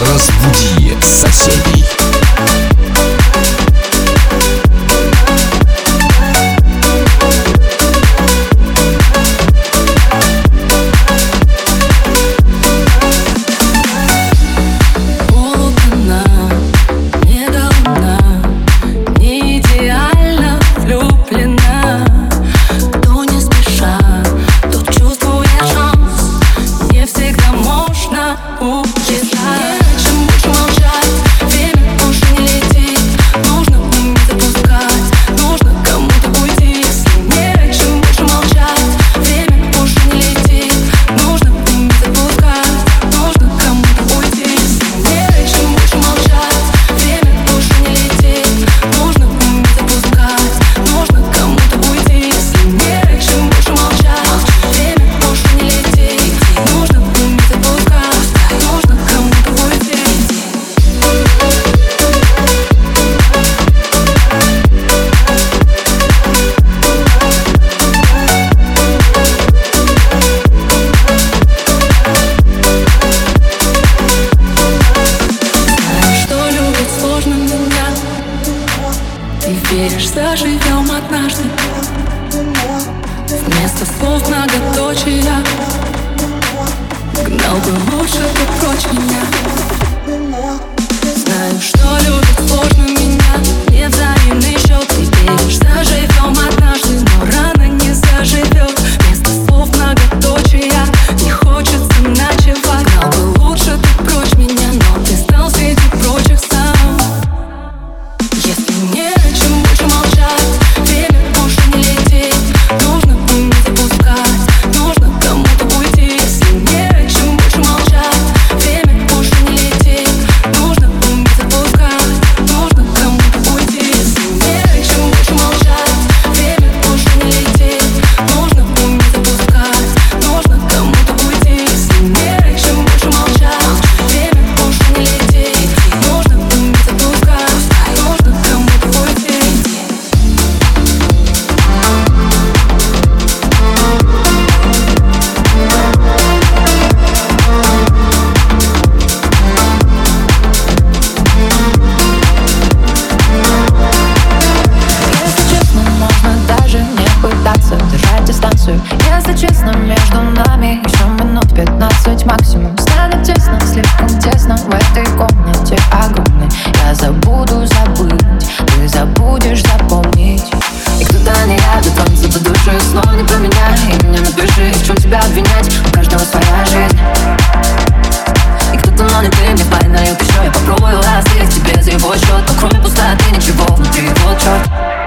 Разбуди соседей. будешь запомнить. И кто-то не рядом, танцы до души Снова не поменяй, и мне напиши В чем тебя обвинять, у каждого своя жизнь. И кто-то, но не ты, мне файна, я пишу Я попробую раз, тебе за его счет. Но кроме пустоты ничего внутри, вот черт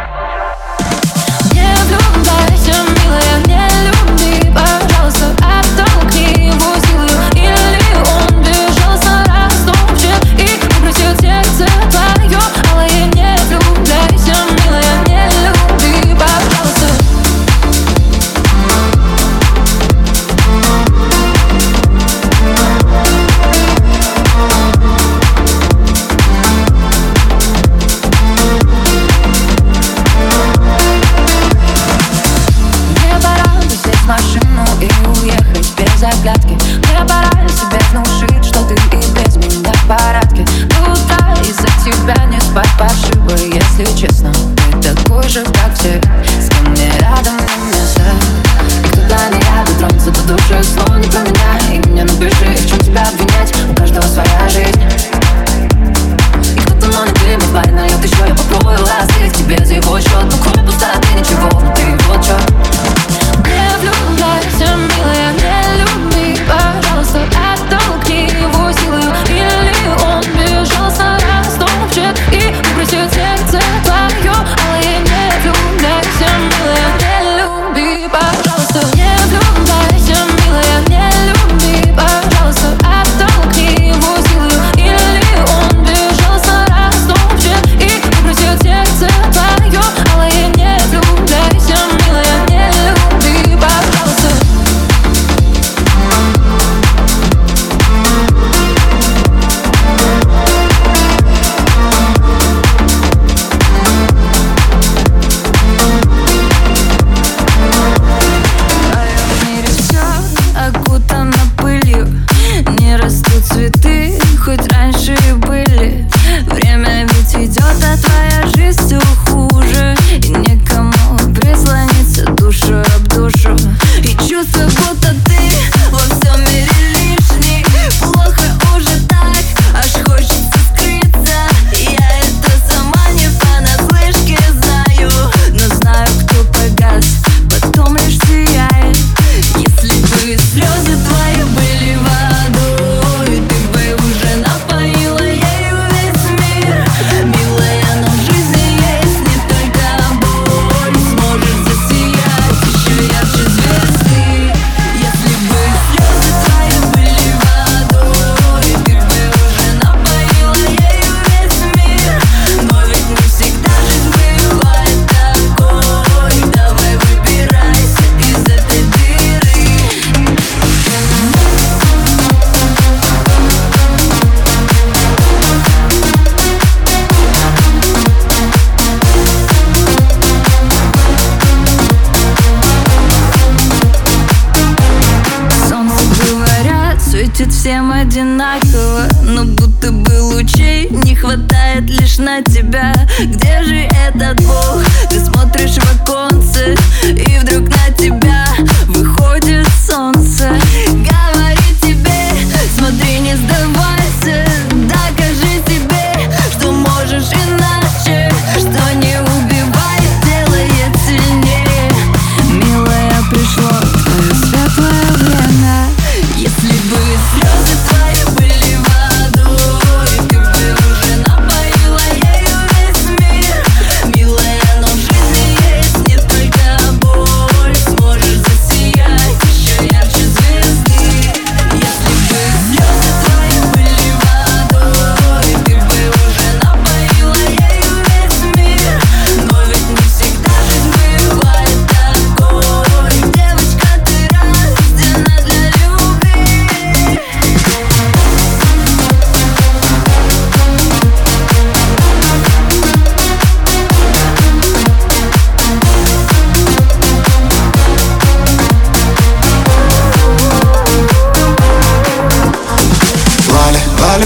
светит всем одинаково Но будто бы лучей не хватает лишь на тебя. Где же этот Бог? Ты смотришь в оконце И вдруг на тебя выходит солнце. Говорит тебе, смотри, не сдавайся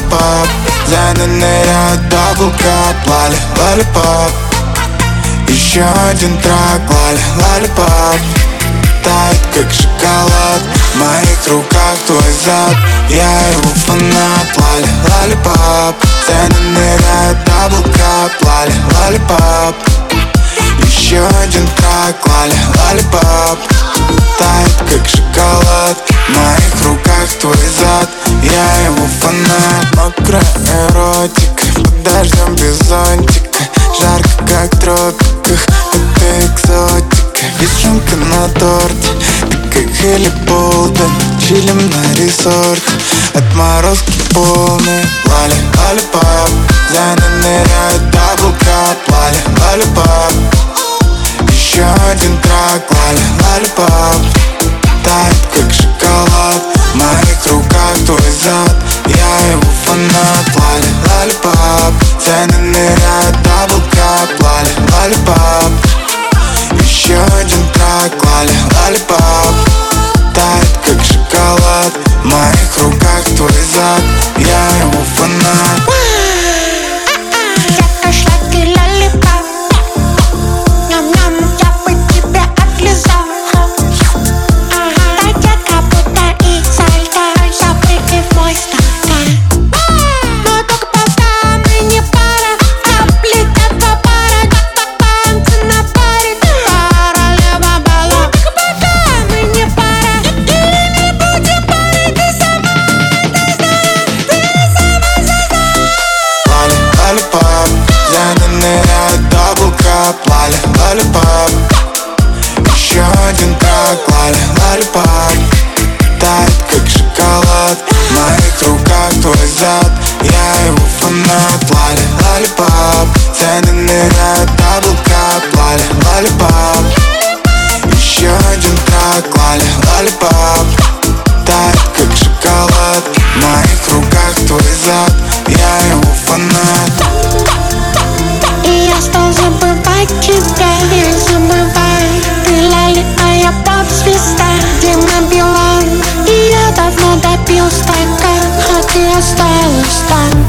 lollipop Xan ныряет double cup Lolly, lollipop Еще один track Lolly, lollipop Тает как шоколад В моих руках твой зад. Я его фанат Lolly, lollipop Xan ныряет double cup Lolly, lollipop еще один track, lolly, lollipop Тает как шоколад. В моих руках твой зад. Я его фанат. Мокрая эротика. Под дождем без зонтика. Жарко как в тропиках. Это экзотика. Вишенка на торте. Ты как Хелли Болден Чилим на ресорте Отморозки полные. Лали, лалипоп Зайна ныряет даблкап Лали, лалипоп еще один track, lolly, lollipop Тает как шоколад. В моих руках твой зад. Я его фанат, lolly, lollipop Xan ныряет, double cup, lolly, lollipop Еще один track, lolly, lollipop Тает как шоколад. В моих руках твой зад. Я его фанат. Сладкий лолипоп Ням-ням, Я его фанат Lolly, lollipop Xan ныряет double cup Lolly, lollipop Еще один track Lolly, lollipop Тает как шоколад В моих руках твой зад. Я его фанат. И я стал забывать тебя Не забывай стакан А ты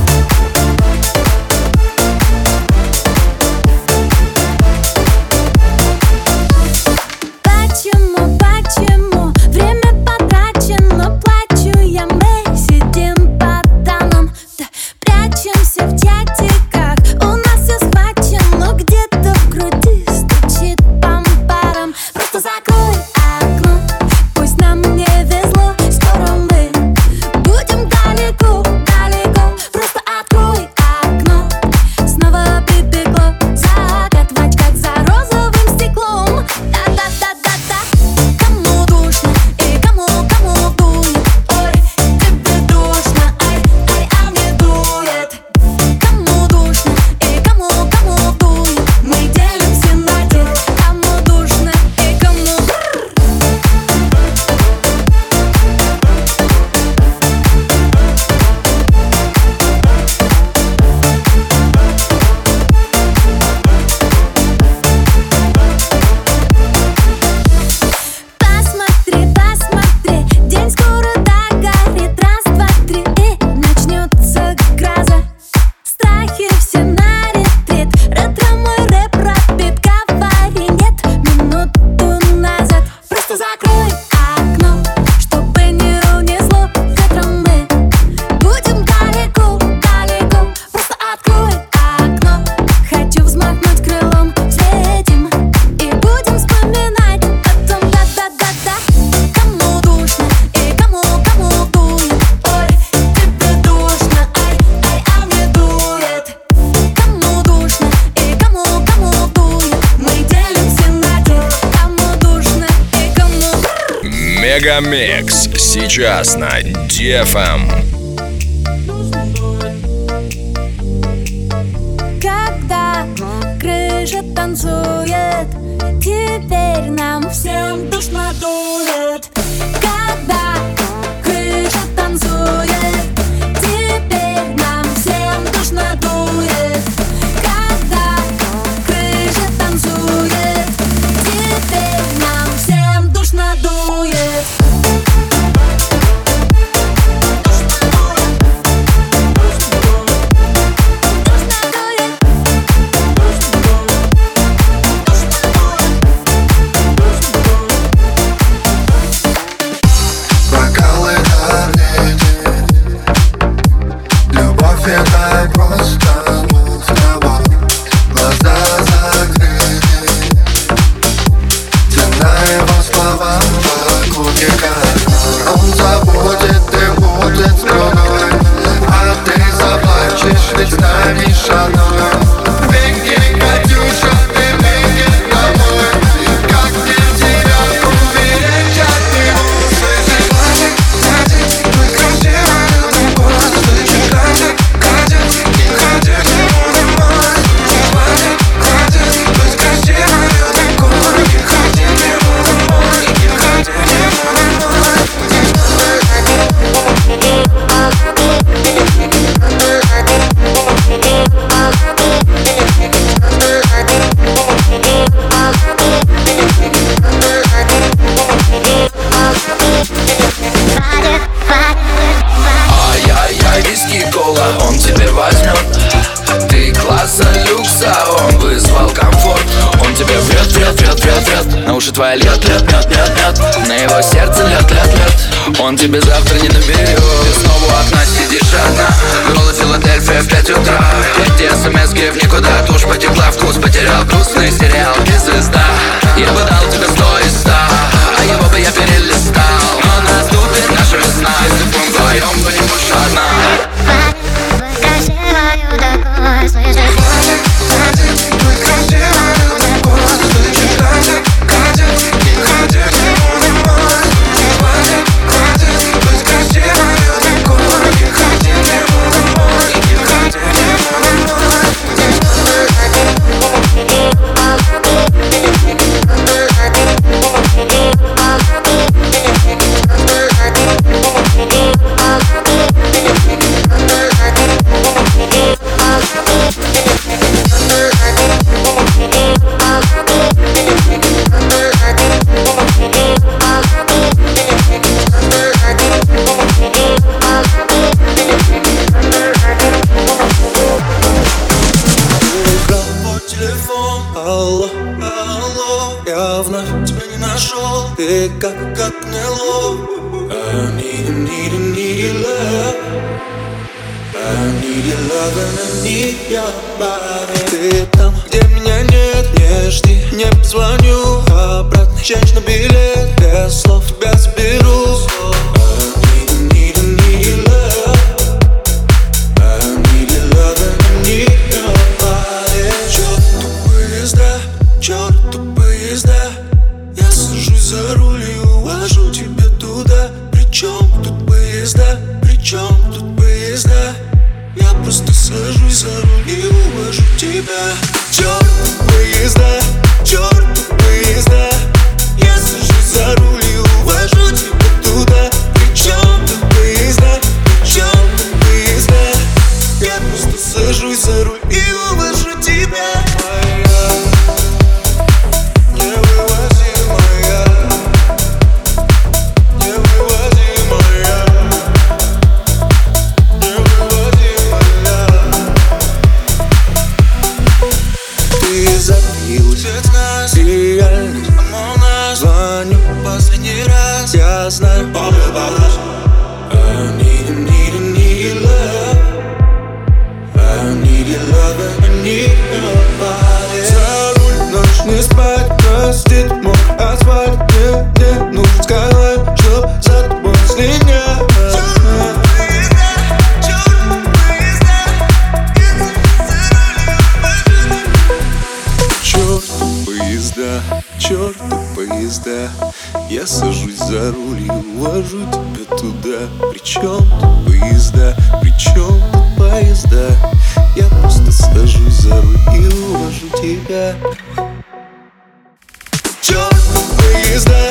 Микс Сейчас на DFM. чувства льет, лед, лед, лед, лед На его сердце лед, лед, лед Он тебе завтра не наберет Ты снова у окна сидишь одна. Голый Филадельфия в 5 утра. Эти смс в никуда. Тушь потекла, вкус потерял Грустный сериал, ты звезда. Я бы дал тебе сто из ста. А его бы я перед change the bill поезда, черта поезда. Я сажусь за руль и увожу тебя туда. Причем тут поезда, причем тут поезда? Я просто сажусь за руль и увожу тебя. Черт поезда,